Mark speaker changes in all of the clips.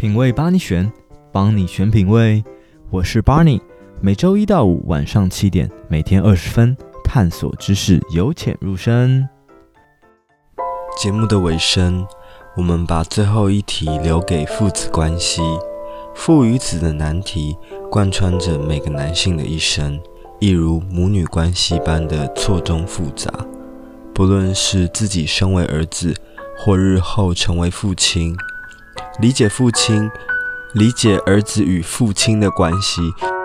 Speaker 1: 品味帮你选，帮你选品味。我是 Barney，每周一到五晚上七点，每天二十分，探索知识，由浅入深。
Speaker 2: 节目的尾声，我们把最后一题留给父子关系。父与子的难题贯穿着每个男性的一生，一如母女关系般的错综复杂。不论是自己身为儿子，或日后成为父亲，理解父亲、理解儿子与父亲的关系，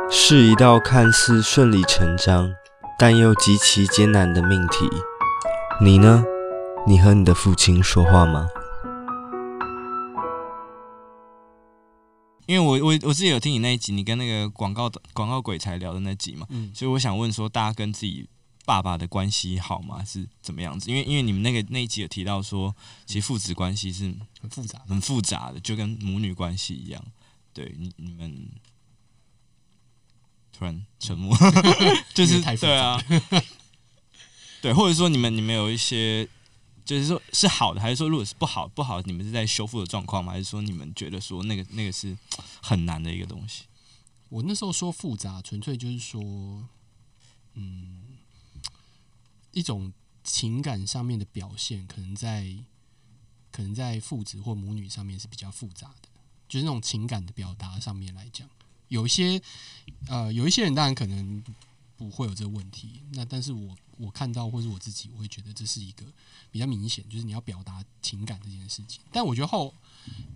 Speaker 2: 是一道看似顺理成章，但又极其艰难的命题。你呢？你和你的父亲说话吗？
Speaker 3: 因为我我我自己有听你那一集，你跟那个广告的广告鬼才聊的那集嘛，嗯，所以我想问说，大家跟自己。爸爸的关系好吗？是怎么样子？因为因为你们那个那一集有提到说，其实父子关系是很复杂、很复杂的，就跟母女关系一样。对，你你们突然沉默，就是对啊，对，或者说你们你们有一些，就是说是好的，还是说如果是不好不好，你们是在修复的状况吗？还是说你们觉得说那个那个是很难的一个东西？
Speaker 4: 我那时候说复杂，纯粹就是说，嗯。一种情感上面的表现，可能在可能在父子或母女上面是比较复杂的，就是那种情感的表达上面来讲，有一些呃，有一些人当然可能不会有这个问题，那但是我我看到或是我自己，我会觉得这是一个比较明显，就是你要表达情感这件事情，但我觉得后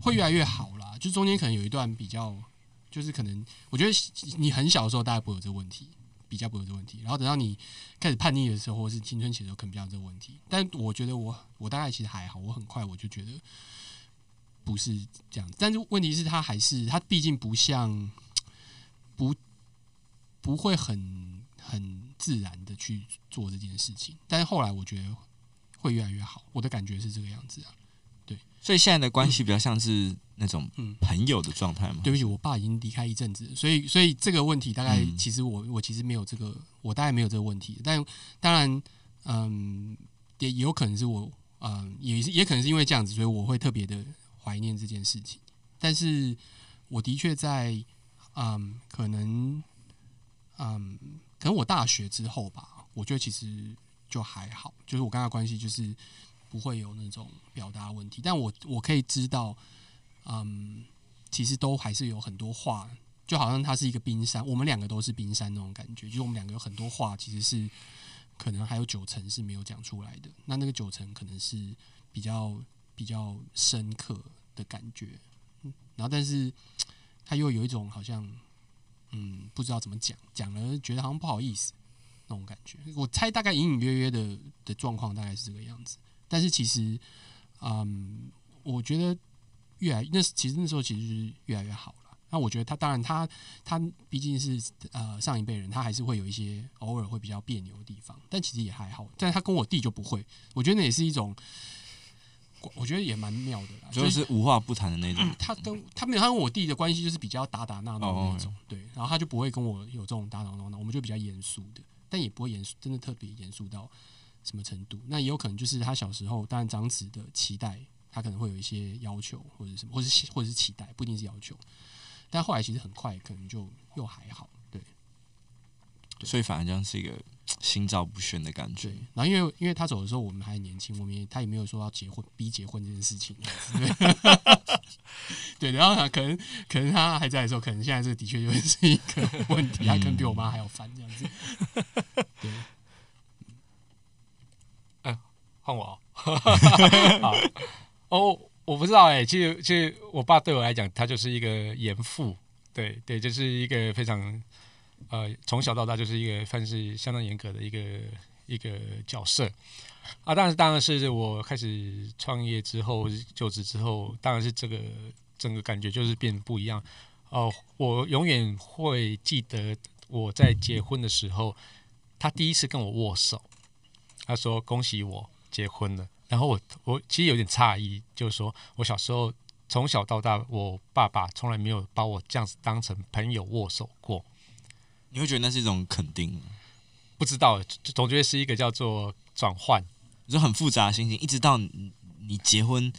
Speaker 4: 会越来越好啦，就中间可能有一段比较，就是可能我觉得你很小的时候大概不会有这个问题。比较不会有这问题，然后等到你开始叛逆的时候，或是青春期的时候，可能比较有这个问题。但我觉得我我大概其实还好，我很快我就觉得不是这样子。但是问题是，他还是他毕竟不像不不会很很自然的去做这件事情。但是后来我觉得会越来越好，我的感觉是这个样子啊。对，
Speaker 3: 所以现在的关系比较像是。那种朋友的状态吗？
Speaker 4: 对不起，我爸已经离开一阵子，所以所以这个问题大概其实我我其实没有这个，我大概没有这个问题。但当然，嗯，也有可能是我，嗯，也是也可能是因为这样子，所以我会特别的怀念这件事情。但是我的确在，嗯，可能，嗯，可能我大学之后吧，我觉得其实就还好，就是我跟他关系就是不会有那种表达问题，但我我可以知道。嗯，其实都还是有很多话，就好像它是一个冰山，我们两个都是冰山那种感觉。就是我们两个有很多话，其实是可能还有九成是没有讲出来的。那那个九成可能是比较比较深刻的感觉，嗯，然后但是他又有一种好像嗯不知道怎么讲，讲了觉得好像不好意思那种感觉。我猜大概隐隐约约的的状况大概是这个样子。但是其实，嗯，我觉得。越来那其实那时候其实是越来越好了。那我觉得他当然他他毕竟是呃上一辈人，他还是会有一些偶尔会比较别扭的地方，但其实也还好。但他跟我弟就不会，我觉得那也是一种，我觉得也蛮妙的啦。
Speaker 3: 就是无话不谈的那种。
Speaker 4: 嗯、他跟他没有他跟我弟的关系就是比较打打闹闹的那种，对。然后他就不会跟我有这种打打闹闹，我们就比较严肃的，但也不会严肃，真的特别严肃到什么程度。那也有可能就是他小时候当然长子的期待。他可能会有一些要求，或者什么，或者是或者是期待，不一定是要求。但后来其实很快，可能就又还好，对。
Speaker 3: 所以反而这样是一个心照不宣的感觉。
Speaker 4: 然后因为因为他走的时候，我们还年轻，我们也他也没有说要结婚，逼结婚这件事情。对，然后他可能可能他还在的时候，可能现在这的确就是一个问题，他可能比我妈还要烦这样子。对。
Speaker 5: 哎，换我啊！好。哦，我不知道哎，其实其实我爸对我来讲，他就是一个严父，对对，就是一个非常呃，从小到大就是一个算是相当严格的一个一个角色啊。当然，当然是我开始创业之后，就职之后，当然是这个整个感觉就是变不一样哦、我永远会记得我在结婚的时候，他第一次跟我握手，他说恭喜我结婚了。然后我我其实有点诧异，就是说我小时候从小到大，我爸爸从来没有把我这样子当成朋友握手过。
Speaker 3: 你会觉得那是一种肯定？
Speaker 5: 不知道，总觉得是一个叫做转换，
Speaker 3: 就很复杂的心情，一直到你，你结婚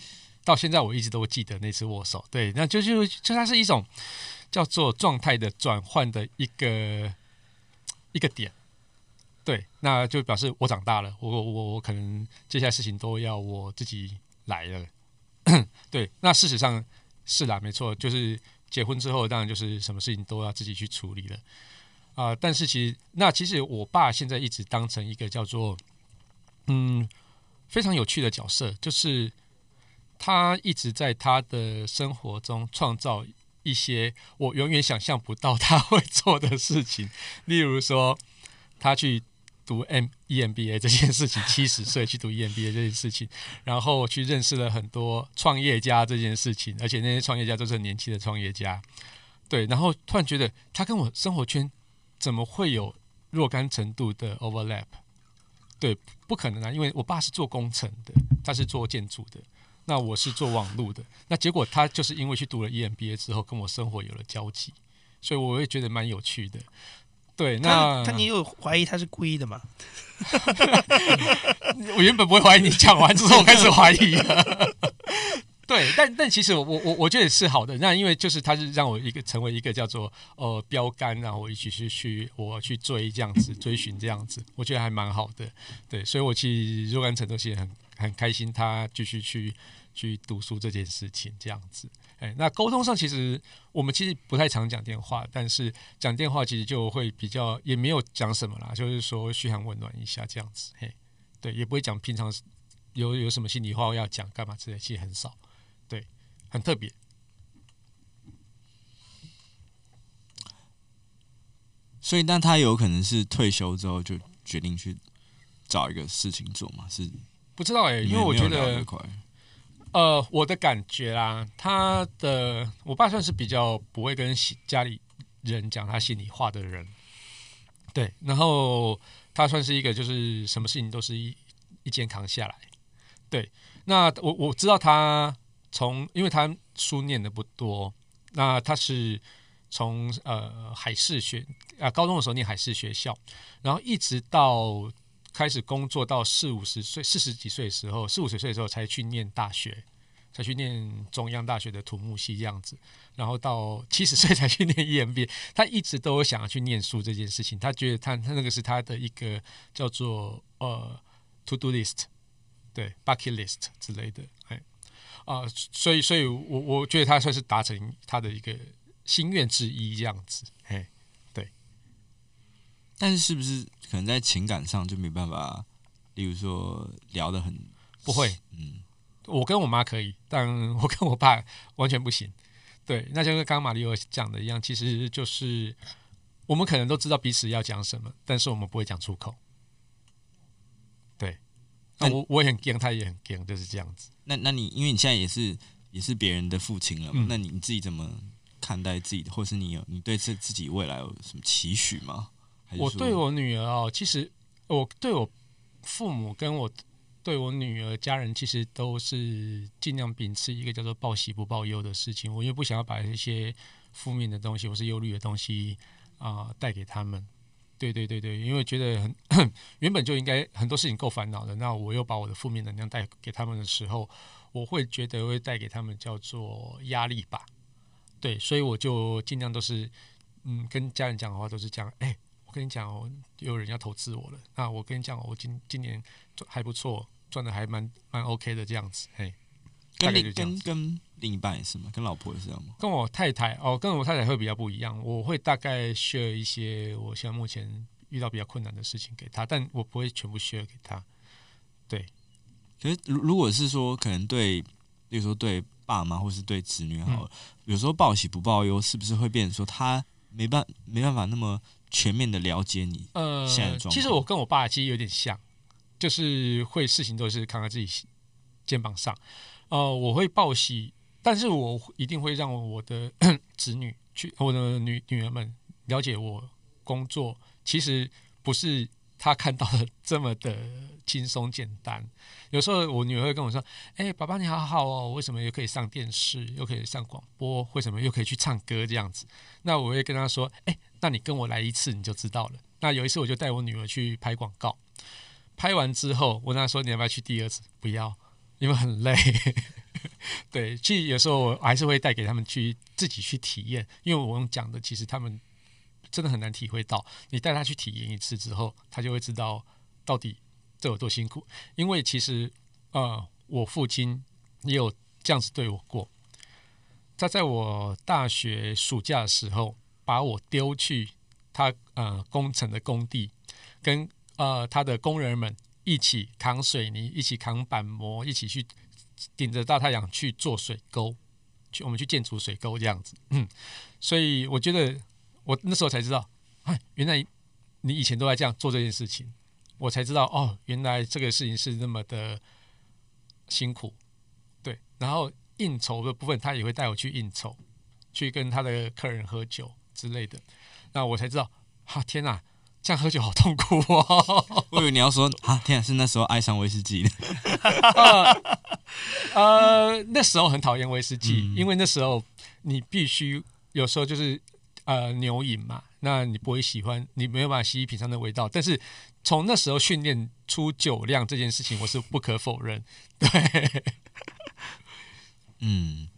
Speaker 5: 到现在我一直都记得那次握手。对，那就就就它是一种叫做状态的转换的一个一个点。对，那就表示我长大了，我我我可能接下来事情都要我自己来了。对，那事实上是啦，没错，就是结婚之后，当然就是什么事情都要自己去处理了。啊、但是其实那其实我爸现在一直当成一个叫做嗯非常有趣的角色，就是他一直在他的生活中创造一些我永远想象不到他会做的事情，例如说他去。读 M EMBA 这件事情，七十岁去读 EMBA 这件事情，然后去认识了很多创业家这件事情，而且那些创业家都是很年轻的创业家，对，然后突然觉得他跟我生活圈怎么会有若干程度的 overlap？对，不可能啊，因为我爸是做工程的，他是做建筑的，那我是做网络的，那结果他就是因为去读了 EMBA 之后，跟我生活有了交集，所以我也觉得蛮有趣的。对，那
Speaker 6: 他，他你有怀疑他是故意的吗？
Speaker 5: 我原本不会怀疑，你讲完之后我开始怀疑了。对，但但其实我我我觉得是好的。那因为就是他是让我一个成为一个叫做呃标杆，然后我一起去去我去追这样子，追寻这样子，我觉得还蛮好的。对，所以我其实若干程度其实很很开心，他继续去去读书这件事情这样子。哎，那沟通上其实我们其实不太常讲电话，但是讲电话其实就会比较也没有讲什么啦，就是说嘘寒问暖一下这样子。嘿，对，也不会讲平常有有什么心里话要讲干嘛之类，其实很少，对，很特别。
Speaker 3: 所以，但他有可能是退休之后就决定去找一个事情做嘛？是
Speaker 5: 不知道哎、欸，因为我觉得。呃，我的感觉啦，他的我爸算是比较不会跟家里人讲他心里话的人，对，然后他算是一个就是什么事情都是一一肩扛下来，对，那我我知道他从，因为他书念的不多，那他是从呃海事学啊、高中的时候念海事学校，然后一直到。开始工作到四五十岁、四十几岁的时候，四五十岁的时候才去念大学，才去念中央大学的土木系这样子，然后到七十岁才去念 EMBA。他一直都有想要去念书这件事情，他觉得他他那个是他的一个叫做呃 to do list，对 bucket list 之类的，哎啊、所以所以我我觉得他算是达成他的一个心愿之一这样子，哎。
Speaker 3: 但是是不是可能在情感上就没办法？例如说聊得很
Speaker 5: 不会，嗯，我跟我妈可以，但我跟我爸完全不行。对，那就跟刚刚马里欧讲的一样，其实就是我们可能都知道彼此要讲什么，但是我们不会讲出口。对，那我我也很惊，他也很惊，就是这样子。
Speaker 3: 那那你因为你现在也是也是别人的父亲了，嗯，那你你自己怎么看待自己的，或是你有你对自自己未来有什么期许吗？
Speaker 5: 我对我女儿哦，其实我对我父母跟我对我女儿家人，其实都是尽量秉持一个叫做报喜不报忧的事情。我又不想要把一些负面的东西或是忧虑的东西啊、呃、带给他们。对对对对，因为觉得很 原本就应该很多事情够烦恼的，那我又把我的负面能量带给他们的时候，我会觉得会带给他们叫做压力吧。对，所以我就尽量都是嗯跟家人讲的话都是这样，哎。我跟你讲哦，有人要投资我了。那我跟你讲，我今今年赚还不错，赚的还蛮蛮 OK 的这样子。嘿，
Speaker 3: 跟另跟跟另一半也是吗？跟老婆也是这样吗？
Speaker 5: 跟我太太哦，跟我太太会比较不一样。我会大概 share 一些我现在目前遇到比较困难的事情给她，但我不会全部 share 给她。对，
Speaker 3: 可是如如果是说，可能对，比如说对爸妈或是对子女好了，嗯，有时候报喜不报忧，是不是会变成说他没办没办法那么？全面的了解你，呃，
Speaker 5: 其实我跟我爸其实有点像，就是会事情都是扛在自己肩膀上，呃，我会报喜，但是我一定会让我的 子女去，我的女女儿们了解我工作，其实不是他看到的这么的轻松简单。有时候我女儿会跟我说：“哎、欸，爸爸你好好哦，为什么又可以上电视，又可以上广播，为什么又可以去唱歌这样子？”那我会跟她说：“哎、”那你跟我来一次你就知道了。那有一次我就带我女儿去拍广告，拍完之后我跟她说，你要不要去第二次？不要，因为很累。对，其实有时候我还是会带给他们去自己去体验，因为我用讲的，其实他们真的很难体会到。你带他去体验一次之后，他就会知道到底这有多辛苦。因为其实，呃，我父亲也有这样子对我过。他在我大学暑假的时候，把我丢去他呃工程的工地，跟呃他的工人们一起扛水泥，一起扛板模，一起去。顶着大太阳去做水沟，去我们去建筑水沟这样子，嗯，所以我觉得我那时候才知道，哎，原来你以前都在这样做这件事情，我才知道哦，原来这个事情是那么的辛苦，对。然后应酬的部分，他也会带我去应酬，去跟他的客人喝酒之类的，那我才知道，哈、啊，天哪！这样喝酒好痛苦哦！
Speaker 3: 我以为你要说啊，天啊，是那时候爱上威士忌的。
Speaker 5: 呃，那时候很讨厌威士忌，嗯、因为那时候你必须有时候就是呃牛饮嘛，那你不会喜欢，你没有办法细细品尝的味道。但是从那时候训练出酒量这件事情，我是不可否认。对，
Speaker 3: 嗯。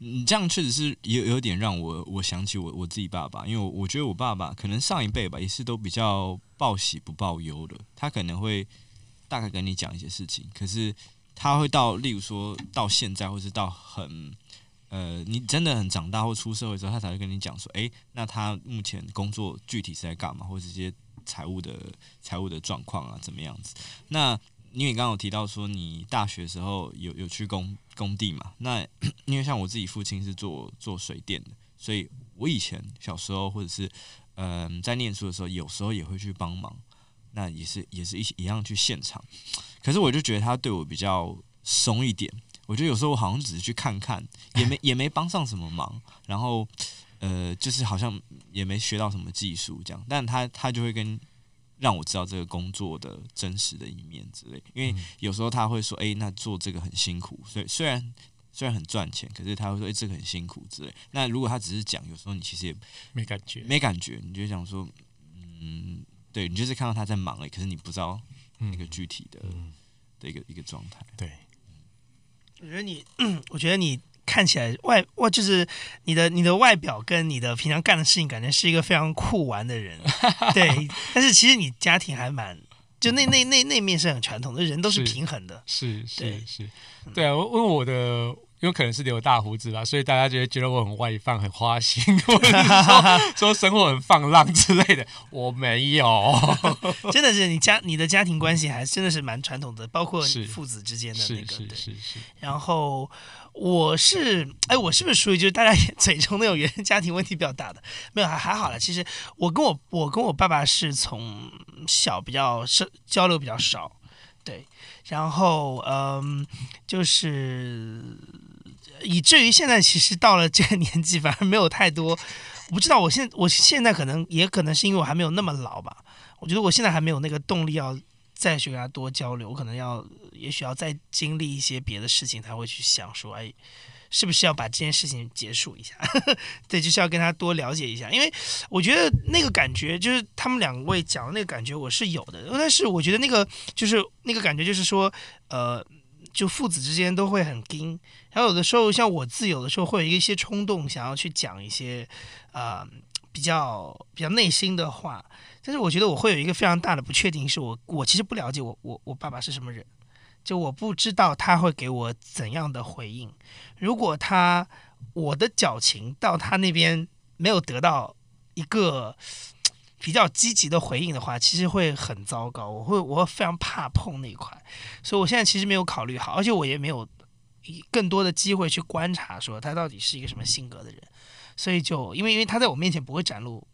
Speaker 3: 你这样确实是有有点让我我想起我我自己爸爸，因为我觉得我爸爸可能上一辈吧，也是都比较报喜不报忧的。他可能会大概跟你讲一些事情，可是他会到，例如说到现在，或是到很呃，你真的很长大或出社会之后，他才会跟你讲说，诶，那他目前工作具体是在干嘛，或者这些财务的财务的状况啊，怎么样子？那。因为刚刚有提到说你大学时候有有去工工地嘛？那 因为像我自己父亲是做做水电的，所以我以前小时候或者是嗯、在念书的时候，有时候也会去帮忙。那也是也是一一样去现场。可是我就觉得他对我比较松一点。我觉得有时候我好像只是去看看，也没 也没帮上什么忙。然后呃，就是好像也没学到什么技术这样。但他他就会跟。让我知道这个工作的真实的一面之类，因为有时候他会说：“哎，那做这个很辛苦。”所以虽然虽然很赚钱，可是他会说：“哎，这个很辛苦之类。”那如果他只是讲，有时候你其实也
Speaker 5: 没感觉，
Speaker 3: 没感觉，你就想说：“嗯，对，你就是看到他在忙哎，可是你不知道那个具体的、嗯、的一个一个状态。”
Speaker 5: 对，
Speaker 6: 我觉得你，我觉得你。看起来外外就是你的你的外表跟你的平常干的事情，感觉是一个非常酷玩的人，对。但是其实你家庭还蛮，就那那那那面是很传统的，人都是平衡的，
Speaker 5: 是是是，是，对啊。因为我的。有可能是留大胡子吧，所以大家觉得觉得我很外放、很花心，或者是说说生活很放浪之类的。我没有，
Speaker 6: 真的是你家你的家庭关系还真的是蛮传统的，包括父子之间的那个。
Speaker 5: 是是是是。
Speaker 6: 然后我是哎，我是不是属于就是大家嘴中那种原生家庭问题比较大的？没有，还还好了。其实我跟我我跟我爸爸是从小比较少交流比较少，对。然后嗯，就是。以至于现在，其实到了这个年纪，反而没有太多。我不知道，我现我现在可能也可能是因为我还没有那么老吧。我觉得我现在还没有那个动力要再去跟他多交流，我可能要也许要再经历一些别的事情，才会去想说，哎，是不是要把这件事情结束一下？对，就是要跟他多了解一下，因为我觉得那个感觉就是他们两位讲的那个感觉我是有的，但是我觉得那个就是那个感觉就是说，呃。就父子之间都会很盯，然后有的时候像我自有的时候会有一些冲动，想要去讲一些啊、呃、比较比较内心的话，但是我觉得我会有一个非常大的不确定，是我我其实不了解我我我爸爸是什么人，就我不知道他会给我怎样的回应。如果他我的矫情到他那边没有得到一个。比较积极的回应的话，其实会很糟糕。我会，我会非常怕碰那一块，所以我现在其实没有考虑好，而且我也没有更多的机会去观察，说他到底是一个什么性格的人。所以就因为，因为他在我面前不会展露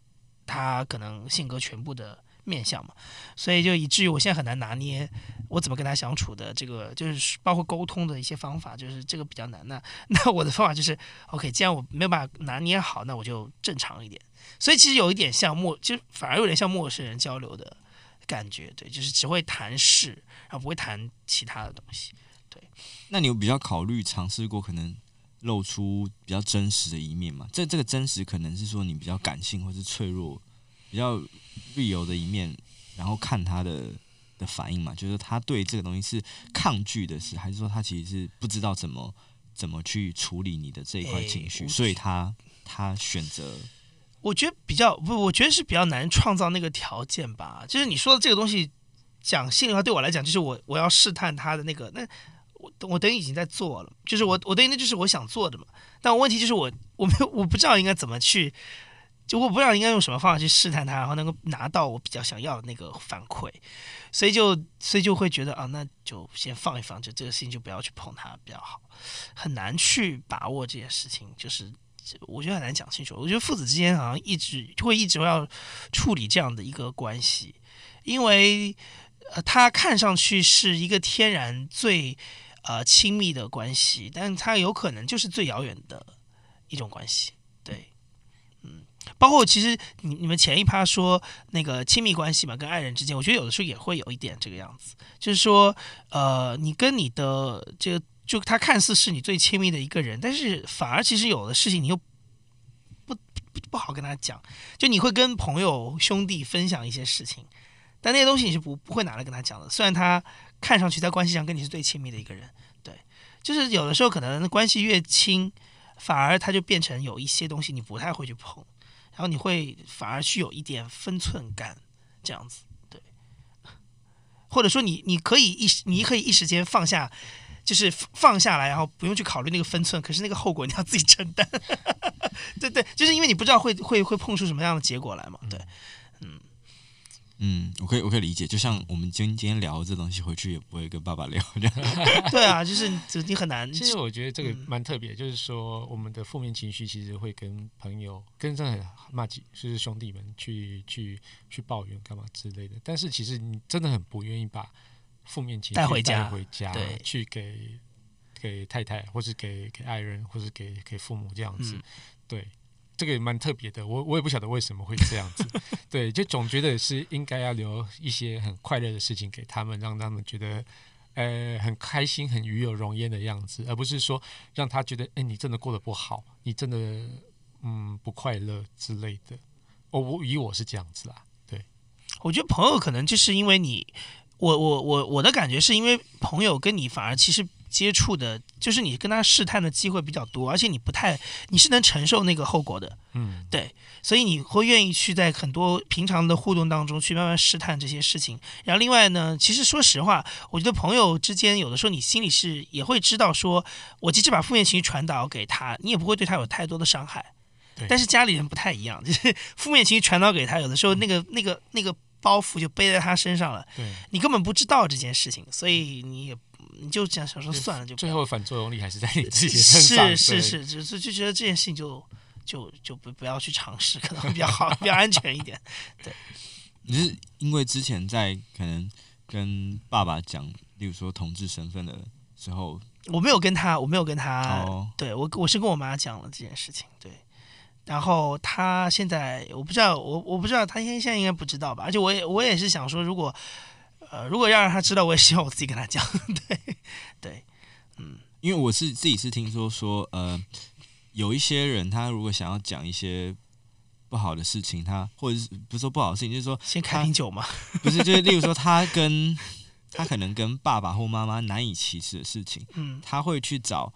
Speaker 6: 他可能性格全部的面相嘛，所以就以至于我现在很难拿捏我怎么跟他相处的这个，就是包括沟通的一些方法，就是这个比较难。那那我的方法就是，OK，既然我没有办法拿捏好，那我就正常一点。所以其实有一点像陌，就反而有点像陌生人交流的感觉，对，就是只会谈事，然后不会谈其他的东西，对。
Speaker 3: 那你有比较考虑尝试过可能露出比较真实的一面吗？这这个真实可能是说你比较感性或是脆弱，比较 real 的一面，然后看他的的反应嘛，就是他对这个东西是抗拒的是，还是说他其实是不知道怎么怎么去处理你的这一块情绪，
Speaker 6: 欸、
Speaker 3: 所以他他选择。
Speaker 6: 我觉得比较不，我觉得是比较难创造那个条件吧。就是你说的这个东西，讲心里话，对我来讲，就是我我要试探他的那个，那我我等于已经在做了，就是我我等于那就是我想做的嘛。但问题就是我我没有我不知道应该怎么去。就我不知道应该用什么方法去试探他，然后能够拿到我比较想要的那个反馈，所以就所以就会觉得啊，那就先放一放，就这个事情就不要去碰它比较好，很难去把握这件事情，就是我觉得很难讲清楚。我觉得父子之间好像一直会一直要处理这样的一个关系，因为呃，他看上去是一个天然最呃亲密的关系，但他有可能就是最遥远的一种关系。对，嗯包括其实你你们前一趴说那个亲密关系嘛，跟爱人之间，我觉得有的时候也会有一点这个样子，就是说，呃，你跟你的这个，就他看似是你最亲密的一个人，但是反而其实有的事情你又不不不好跟他讲，就你会跟朋友兄弟分享一些事情，但那些东西你是不不会拿来跟他讲的。虽然他看上去在关系上跟你是最亲密的一个人，对，就是有的时候可能关系越亲，反而他就变成有一些东西你不太会去碰。然后你会反而去有一点分寸感，这样子，对，或者说你你可以一时你可以一时间放下，就是放下来，然后不用去考虑那个分寸，可是那个后果你要自己承担，对对，就是因为你不知道会会会碰出什么样的结果来嘛，对。
Speaker 3: 嗯嗯，我可以，我可以理解。就像我们今今天聊这东西，回去也不会跟爸爸聊这样。
Speaker 6: 对啊，就是你很难。
Speaker 5: 其实我觉得这个蛮特别，就是说我们的负面情绪其实会跟朋友、跟这很骂几，就是兄弟们去去去抱怨干嘛之类的。但是其实你真的很不愿意把负面情绪带回家，带回家
Speaker 6: 对，
Speaker 5: 去给给太太，或是给给爱人，或是给给父母这样子，嗯、对。这个也蛮特别的，我我也不晓得为什么会这样子，对，就总觉得是应该要留一些很快乐的事情给他们，让他们觉得呃很开心、很与有荣焉的样子，而不是说让他觉得哎你真的过得不好，你真的嗯不快乐之类的。我我以我是这样子啦，对，
Speaker 6: 我觉得朋友可能就是因为你，我我我我的感觉是因为朋友跟你反而其实。接触的，就是你跟他试探的机会比较多，而且你不太，你是能承受那个后果的，
Speaker 5: 嗯，
Speaker 6: 对，所以你会愿意去在很多平常的互动当中去慢慢试探这些事情。然后另外呢，其实说实话，我觉得朋友之间有的时候你心里是也会知道说，说我即使把负面情绪传导给他，你也不会对他有太多的伤害。
Speaker 5: 对，
Speaker 6: 但是家里人不太一样，就是 负面情绪传导给他，有的时候那个那个那个包袱就背在他身上了，
Speaker 5: 对，
Speaker 6: 你根本不知道这件事情，所以你也。你就这样想说算了，就
Speaker 5: 最后反作用力还是在你自己身上。
Speaker 6: 是是是，就就觉得这件事情就就就不不要去尝试，可能会比较好，比较安全一点。对，
Speaker 3: 你是因为之前在可能跟爸爸讲，例如说同志身份的时候，
Speaker 6: 我没有跟他，我没有跟他，
Speaker 3: 哦、
Speaker 6: 对我我是跟我妈讲了这件事情，对。然后他现在我不知道，我我不知道他现现在应该不知道吧？而且我也我也是想说，如果。呃，如果要让他知道，我也希望我自己跟他讲，对，对，嗯，
Speaker 3: 因为我是自己是听说说，呃，有一些人他如果想要讲一些不好的事情，他或者是不是说不好的事情，就是说
Speaker 6: 先开瓶酒嘛，
Speaker 3: 不是，就是例如说他跟他可能跟爸爸或妈妈难以启齿的事情，
Speaker 6: 嗯，
Speaker 3: 他会去找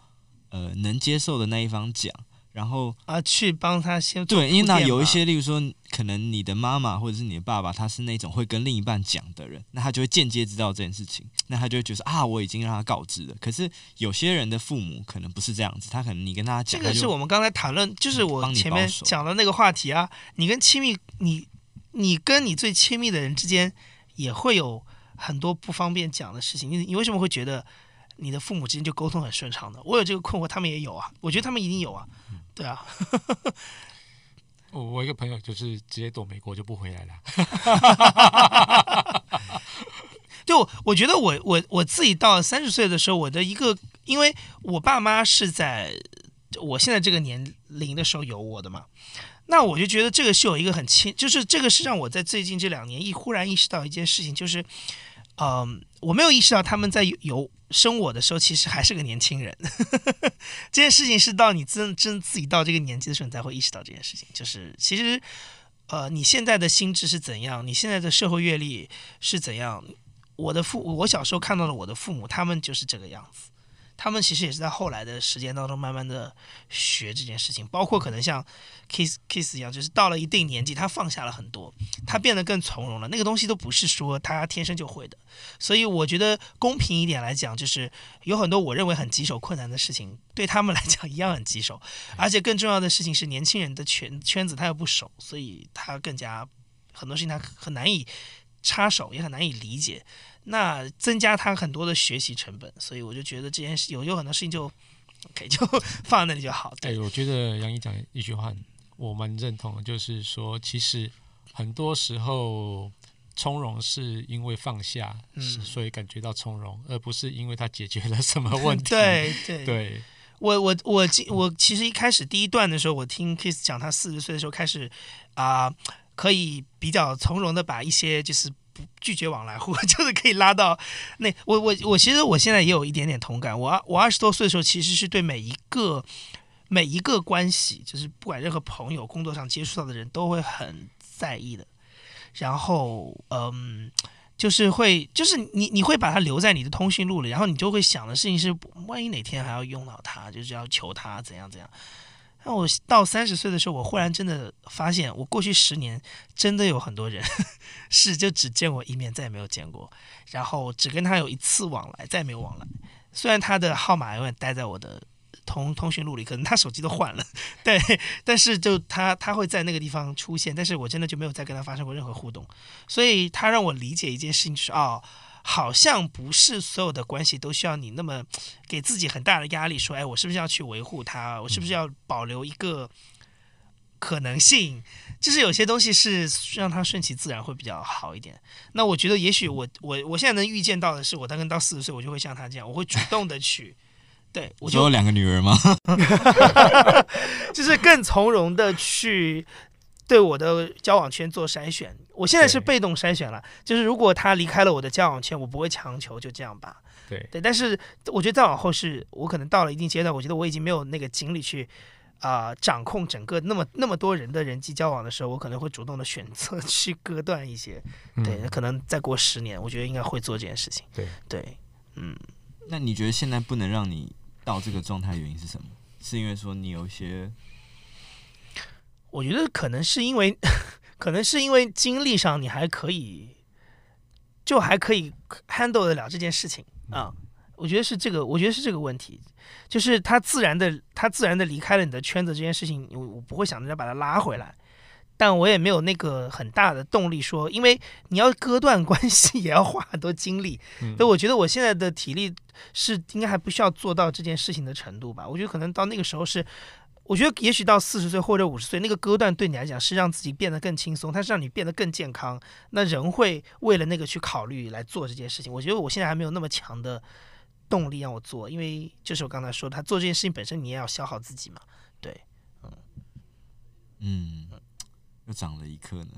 Speaker 3: 呃能接受的那一方讲。然后
Speaker 6: 啊，去帮他先
Speaker 3: 对，因为那有一些，例如说，可能你的妈妈或者是你的爸爸，他是那种会跟另一半讲的人，那他就会间接知道这件事情，那他就会觉得啊，我已经让他告知了。可是有些人的父母可能不是这样子，他可能你跟他讲，
Speaker 6: 这个是我们刚才谈论，就是我前面讲的那个话题啊。你跟亲密，你你跟你最亲密的人之间也会有很多不方便讲的事情。你你为什么会觉得你的父母之间就沟通很顺畅的？我有这个困惑，他们也有啊。我觉得他们一定有啊。对啊，
Speaker 5: 我 我一个朋友就是直接躲美国就不回来了。
Speaker 6: 就，我我觉得我我我自己到三十岁的时候，我的一个，因为我爸妈是在我现在这个年龄的时候有我的嘛，那我就觉得这个是有一个很亲，就是这个是让我在最近这两年一忽然意识到一件事情，就是，嗯，我没有意识到他们在有。生我的时候，其实还是个年轻人。这件事情是到你真真自己到这个年纪的时候，你才会意识到这件事情。就是其实，呃，你现在的心智是怎样，你现在的社会阅历是怎样。我的父，我小时候看到了我的父母，他们就是这个样子。他们其实也是在后来的时间当中慢慢的学这件事情，包括可能像 Kiss Kiss 一样，就是到了一定年纪，他放下了很多，他变得更从容了。那个东西都不是说他天生就会的，所以我觉得公平一点来讲，就是有很多我认为很棘手困难的事情，对他们来讲一样很棘手。而且更重要的事情是，年轻人的圈圈子他又不熟，所以他更加很多事情他很难以插手，也很难以理解。那增加他很多的学习成本，所以我就觉得这件事有有很多事情就，OK 就 放在那里就好。对，
Speaker 5: 欸、我觉得杨毅讲一句话，我蛮认同的，就是说，其实很多时候从容是因为放下，嗯，所以感觉到从容，而不是因为他解决了什么问题。
Speaker 6: 对 对
Speaker 5: 对，
Speaker 6: 我我我我其实一开始第一段的时候，我听 Kiss 讲他四十岁的时候开始啊、呃，可以比较从容的把一些就是。拒绝往来 户就是可以拉到那我我我其实我现在也有一点点同感。我我二十多岁的时候，其实是对每一个每一个关系，就是不管任何朋友、工作上接触到的人都会很在意的。然后嗯，就是会就是你你会把它留在你的通讯录里，然后你就会想的事情是，万一哪天还要用到它，就是要求它怎样怎样。那我到三十岁的时候，我忽然真的发现，我过去十年真的有很多人 是就只见过一面，再也没有见过，然后只跟他有一次往来，再也没有往来。虽然他的号码永远待在我的通通讯录里，可能他手机都换了，对，但是就他他会在那个地方出现，但是我真的就没有再跟他发生过任何互动。所以他让我理解一件事情，就是哦。好像不是所有的关系都需要你那么给自己很大的压力，说，哎，我是不是要去维护它？我是不是要保留一个可能性？就是有些东西是让它顺其自然会比较好一点。那我觉得，也许我我我现在能预见到的是，我大概到四十岁，我就会像他这样，我会主动的去，对，我就
Speaker 3: 有两个女儿吗？
Speaker 6: 就是更从容的去。对我的交往圈做筛选，我现在是被动筛选了。就是如果他离开了我的交往圈，我不会强求，就这样吧。
Speaker 5: 对
Speaker 6: 对，但是我觉得再往后是，我可能到了一定阶段，我觉得我已经没有那个精力去啊、呃、掌控整个那么那么多人的人际交往的时候，我可能会主动的选择 去割断一些。对，可能再过十年，我觉得应该会做这件事情。
Speaker 5: 对
Speaker 6: 对，嗯。
Speaker 3: 那你觉得现在不能让你到这个状态的原因是什么？是因为说你有一些。
Speaker 6: 我觉得可能是因为，可能是因为精力上你还可以，就还可以 handle 得了这件事情啊。我觉得是这个，我觉得是这个问题，就是他自然的，他自然的离开了你的圈子这件事情，我我不会想着要把他拉回来，但我也没有那个很大的动力说，因为你要割断关系也要花很多精力，所以我觉得我现在的体力是应该还不需要做到这件事情的程度吧。我觉得可能到那个时候是。我觉得也许到四十岁或者五十岁，那个割断对你来讲是让自己变得更轻松，它是让你变得更健康。那人会为了那个去考虑来做这件事情。我觉得我现在还没有那么强的动力让我做，因为就是我刚才说，他做这件事情本身你也要消耗自己嘛。对，嗯，
Speaker 3: 嗯，又长了一颗呢。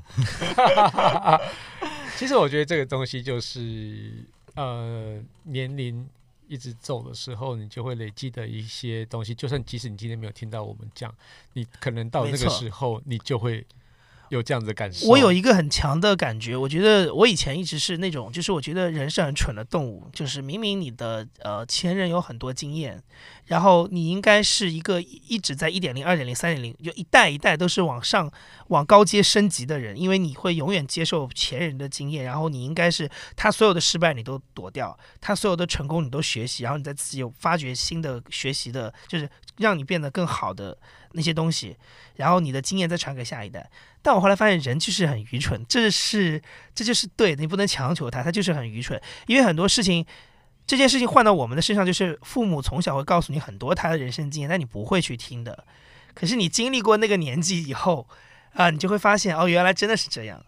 Speaker 5: 其实我觉得这个东西就是呃年龄。一直走的时候，你就会累积的一些东西。就算即使你今天没有听到我们讲，你可能到那个时候，你就会有这样子的感受。
Speaker 6: 我有一个很强的感觉，我觉得我以前一直是那种，就是我觉得人是很蠢的动物，就是明明你的呃前人有很多经验。然后你应该是一个一直在一点零、二点零、三点零，就一代一代都是往上、往高阶升级的人，因为你会永远接受前人的经验，然后你应该是他所有的失败你都躲掉，他所有的成功你都学习，然后你再自己有发掘新的学习的，就是让你变得更好的那些东西，然后你的经验再传给下一代。但我后来发现人就是很愚蠢，这是这就是对，你不能强求他，他就是很愚蠢，因为很多事情。这件事情换到我们的身上，就是父母从小会告诉你很多他的人生经验，但你不会去听的。可是你经历过那个年纪以后，啊，你就会发现哦，原来真的是这样。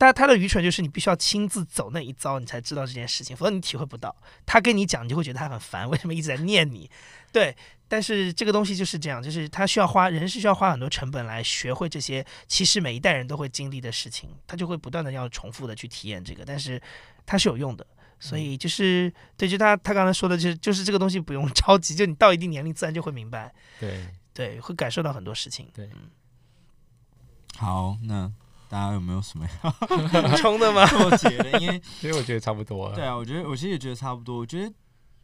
Speaker 6: 但他的愚蠢就是你必须要亲自走那一遭，你才知道这件事情，否则你体会不到。他跟你讲，你就会觉得他很烦，为什么一直在念你？对，但是这个东西就是这样，就是他需要花，人是需要花很多成本来学会这些，其实每一代人都会经历的事情，他就会不断的要重复的去体验这个，但是它是有用的。所以就是对，就他他刚才说的，就是就是这个东西不用着急，就你到一定年龄自然就会明白。
Speaker 5: 对
Speaker 6: 对，会感受到很多事情。
Speaker 5: 对，嗯
Speaker 3: 好，那大家有没有什么要
Speaker 6: 补充的吗？
Speaker 3: 做结的，因为
Speaker 5: 其实我觉得差不多了。
Speaker 3: 对啊，我觉得我其实也觉得差不多。我觉得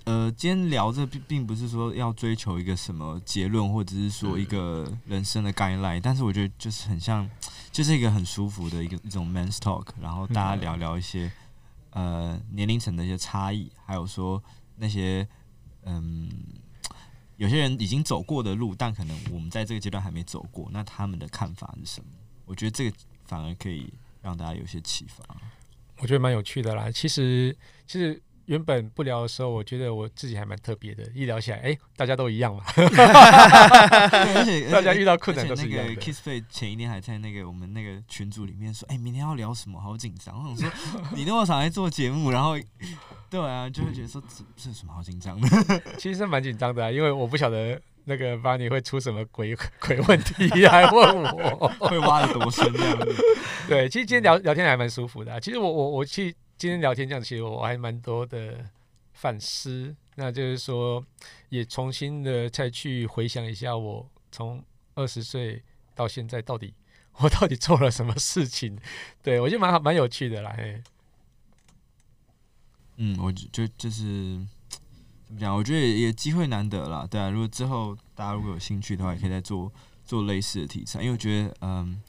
Speaker 3: 呃，今天聊这并并不是说要追求一个什么结论，或者是说一个人生的 guideline，但是我觉得就是很像，就是一个很舒服的一个一种 men's talk，然后大家聊聊一些呃年龄层的一些差异，还有说那些嗯。有些人已经走过的路，但可能我们在这个阶段还没走过，那他们的看法是什么？我觉得这个反而可以让大家有些启发。
Speaker 5: 我觉得蛮有趣的啦。其实，其实原本不聊的时候，我觉得我自己还蛮特别的。一聊起来，哎、欸，大家都一样嘛。
Speaker 3: 而 且
Speaker 5: 大家遇到困难都是一样的。
Speaker 3: 那个 Kissplay 前一天还在那个我们那个群组里面说，哎、欸，明天要聊什么？好紧张。我想说，你那么常来做节目，然后。对啊，就会觉得说这这什么好紧张的？
Speaker 5: 其实蛮紧张的啊，因为我不晓得那个 Barney 会出什么鬼鬼问题来问我，
Speaker 3: 会挖得多深这样子。
Speaker 5: 对，其实今天聊聊天还蛮舒服的啊。其实我我我去今天聊天这样，其实我还蛮多的反思。那就是说，也重新的再去回想一下，我从二十岁到现在，到底我到底做了什么事情？对，我觉得蛮好，蛮有趣的啦。嘿。
Speaker 3: 嗯，我就就就是怎么讲？我觉得也机会难得啦，对啊。如果之后大家如果有兴趣的话，也可以再做做类似的题材，因为我觉得嗯，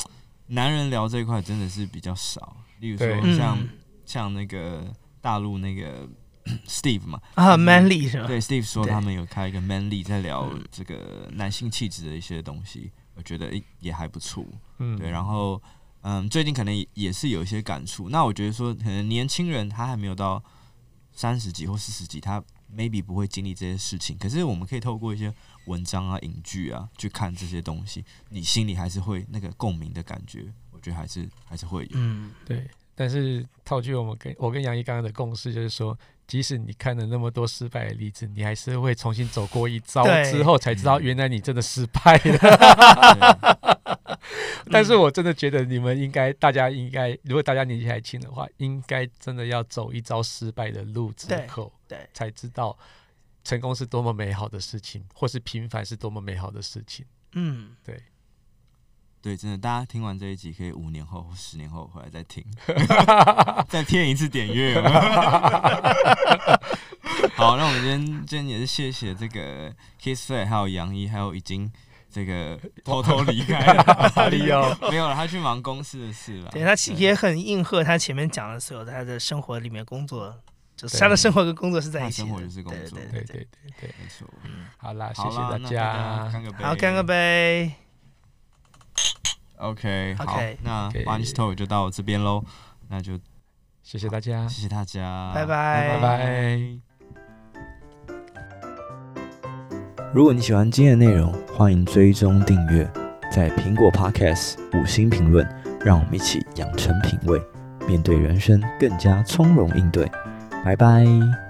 Speaker 3: 男人聊这一块真的是比较少。例如说像、嗯、像那个大陆那个 Steve 嘛，
Speaker 6: 啊，Manly 是吧？
Speaker 3: 对，Steve 说他们有开一个 Manly 在聊这个男性气质的一些东西，我觉得也还不错。嗯，对。然后嗯，最近可能也是有一些感触。那我觉得说，可能年轻人他还没有到。三十几或四十几，他 maybe 不会经历这些事情，可是我们可以透过一些文章啊、影剧啊去看这些东西，你心里还是会那个共鸣的感觉，我觉得还是还是会有。
Speaker 5: 嗯，对。但是套句我们跟我跟杨毅刚刚的共识，就是说，即使你看了那么多失败的例子，你还是会重新走过一遭之后，才知道原来你真的失败了。但是我真的觉得你们应该，大家应该，如果大家年纪还轻的话，应该真的要走一遭失败的路之后，对，对，才知道成功是多么美好的事情，或是平凡是多么美好的事情。嗯，对，
Speaker 3: 对，真的，大家听完这一集，可以五年后或十年后回来再听，再骗一次点阅。好，那我们今天今天也是谢谢这个 Kissplay 还有杨一，还有已经。这个偷偷离开了，理由没有了，他去忙公司的事了。
Speaker 6: 对，他也很应和他前面讲的所有，他的生活里面工作，就是他的生活跟工作是在一起。
Speaker 3: 生活就是工作，
Speaker 5: 对对对对，
Speaker 3: 没错。
Speaker 5: 好啦，谢谢大家，
Speaker 6: 好，干个杯。
Speaker 3: OK，好，那 Barney's Talk 就到这边喽，那就
Speaker 5: 谢谢大家，
Speaker 3: 谢谢大家，
Speaker 6: 拜拜，
Speaker 5: 拜拜。
Speaker 1: 如果你喜欢今天的内容，欢迎追踪订阅，在苹果 Podcast 五星评论，让我们一起养成品味，面对人生更加从容应对。拜拜。